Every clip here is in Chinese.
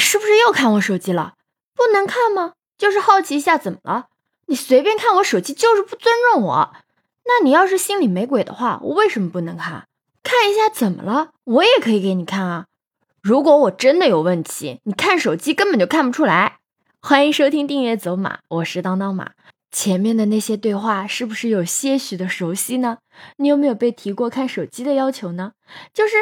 是不是又看我手机了？不能看吗？就是好奇一下，怎么了？你随便看我手机就是不尊重我。那你要是心里没鬼的话，我为什么不能看？看一下怎么了？我也可以给你看啊。如果我真的有问题，你看手机根本就看不出来。欢迎收听订阅走马，我是当当马。前面的那些对话是不是有些许的熟悉呢？你有没有被提过看手机的要求呢？就是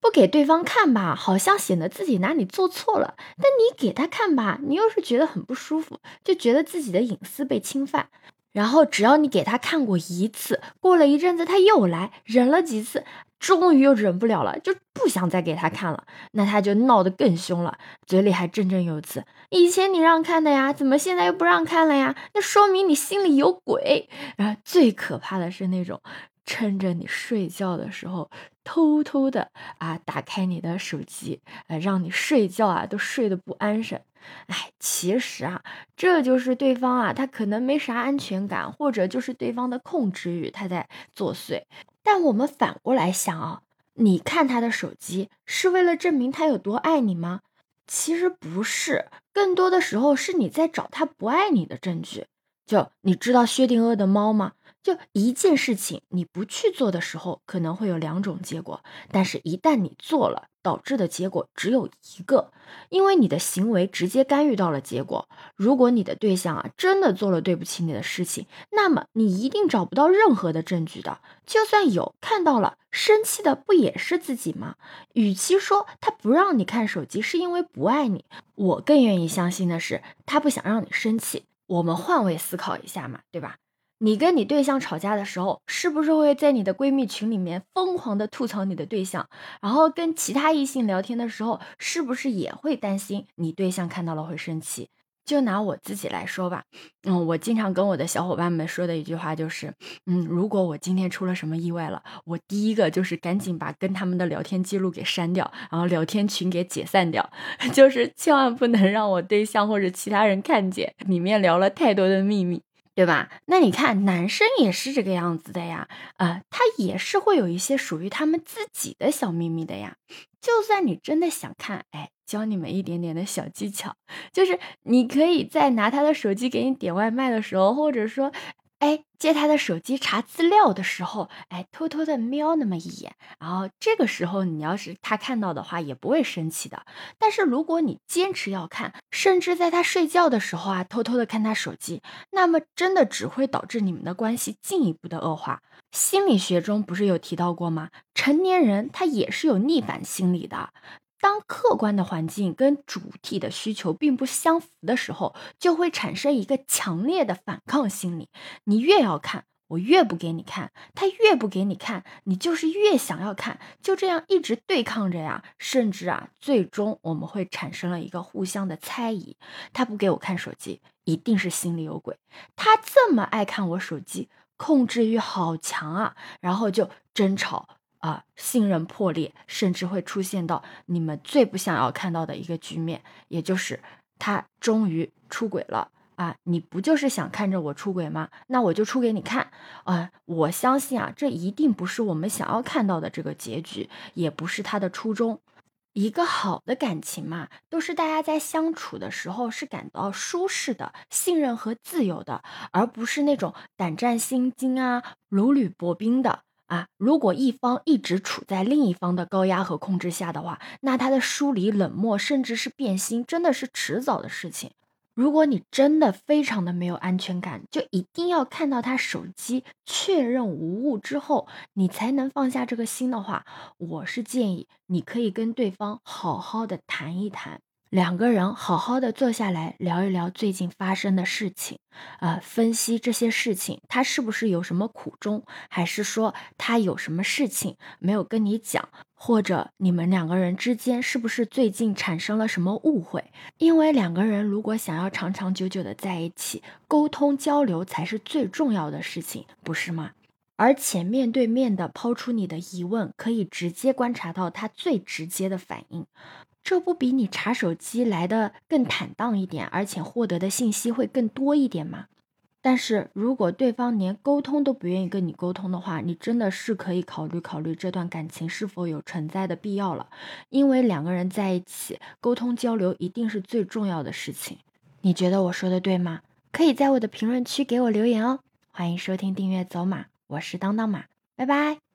不给对方看吧，好像显得自己哪里做错了；但你给他看吧，你又是觉得很不舒服，就觉得自己的隐私被侵犯。然后只要你给他看过一次，过了一阵子他又来，忍了几次。终于又忍不了了，就不想再给他看了，那他就闹得更凶了，嘴里还振振有词：“以前你让看的呀，怎么现在又不让看了呀？那说明你心里有鬼。”然后最可怕的是那种趁着你睡觉的时候，偷偷的啊打开你的手机，呃，让你睡觉啊都睡得不安生。哎，其实啊，这就是对方啊，他可能没啥安全感，或者就是对方的控制欲他在作祟。但我们反过来想啊，你看他的手机是为了证明他有多爱你吗？其实不是，更多的时候是你在找他不爱你的证据。就你知道薛定谔的猫吗？就一件事情你不去做的时候，可能会有两种结果，但是一旦你做了。导致的结果只有一个，因为你的行为直接干预到了结果。如果你的对象啊真的做了对不起你的事情，那么你一定找不到任何的证据的。就算有看到了，生气的不也是自己吗？与其说他不让你看手机是因为不爱你，我更愿意相信的是他不想让你生气。我们换位思考一下嘛，对吧？你跟你对象吵架的时候，是不是会在你的闺蜜群里面疯狂的吐槽你的对象？然后跟其他异性聊天的时候，是不是也会担心你对象看到了会生气？就拿我自己来说吧，嗯，我经常跟我的小伙伴们说的一句话就是，嗯，如果我今天出了什么意外了，我第一个就是赶紧把跟他们的聊天记录给删掉，然后聊天群给解散掉，就是千万不能让我对象或者其他人看见里面聊了太多的秘密。对吧？那你看，男生也是这个样子的呀，呃，他也是会有一些属于他们自己的小秘密的呀。就算你真的想看，哎，教你们一点点的小技巧，就是你可以在拿他的手机给你点外卖的时候，或者说。哎，借他的手机查资料的时候，哎，偷偷的瞄那么一眼，然后这个时候你要是他看到的话，也不会生气的。但是如果你坚持要看，甚至在他睡觉的时候啊，偷偷的看他手机，那么真的只会导致你们的关系进一步的恶化。心理学中不是有提到过吗？成年人他也是有逆反心理的。当客观的环境跟主体的需求并不相符的时候，就会产生一个强烈的反抗心理。你越要看，我越不给你看；他越不给你看，你就是越想要看。就这样一直对抗着呀，甚至啊，最终我们会产生了一个互相的猜疑：他不给我看手机，一定是心里有鬼；他这么爱看我手机，控制欲好强啊，然后就争吵。啊，信任破裂，甚至会出现到你们最不想要看到的一个局面，也就是他终于出轨了啊！你不就是想看着我出轨吗？那我就出给你看啊！我相信啊，这一定不是我们想要看到的这个结局，也不是他的初衷。一个好的感情嘛，都是大家在相处的时候是感到舒适的、信任和自由的，而不是那种胆战心惊啊、如履薄冰的。啊，如果一方一直处在另一方的高压和控制下的话，那他的疏离、冷漠，甚至是变心，真的是迟早的事情。如果你真的非常的没有安全感，就一定要看到他手机确认无误之后，你才能放下这个心的话，我是建议你可以跟对方好好的谈一谈。两个人好好的坐下来聊一聊最近发生的事情，啊，分析这些事情，他是不是有什么苦衷，还是说他有什么事情没有跟你讲，或者你们两个人之间是不是最近产生了什么误会？因为两个人如果想要长长久久的在一起，沟通交流才是最重要的事情，不是吗？而且面对面的抛出你的疑问，可以直接观察到他最直接的反应。这不比你查手机来的更坦荡一点，而且获得的信息会更多一点吗？但是如果对方连沟通都不愿意跟你沟通的话，你真的是可以考虑考虑这段感情是否有存在的必要了。因为两个人在一起，沟通交流一定是最重要的事情。你觉得我说的对吗？可以在我的评论区给我留言哦。欢迎收听订阅走马，我是当当马，拜拜。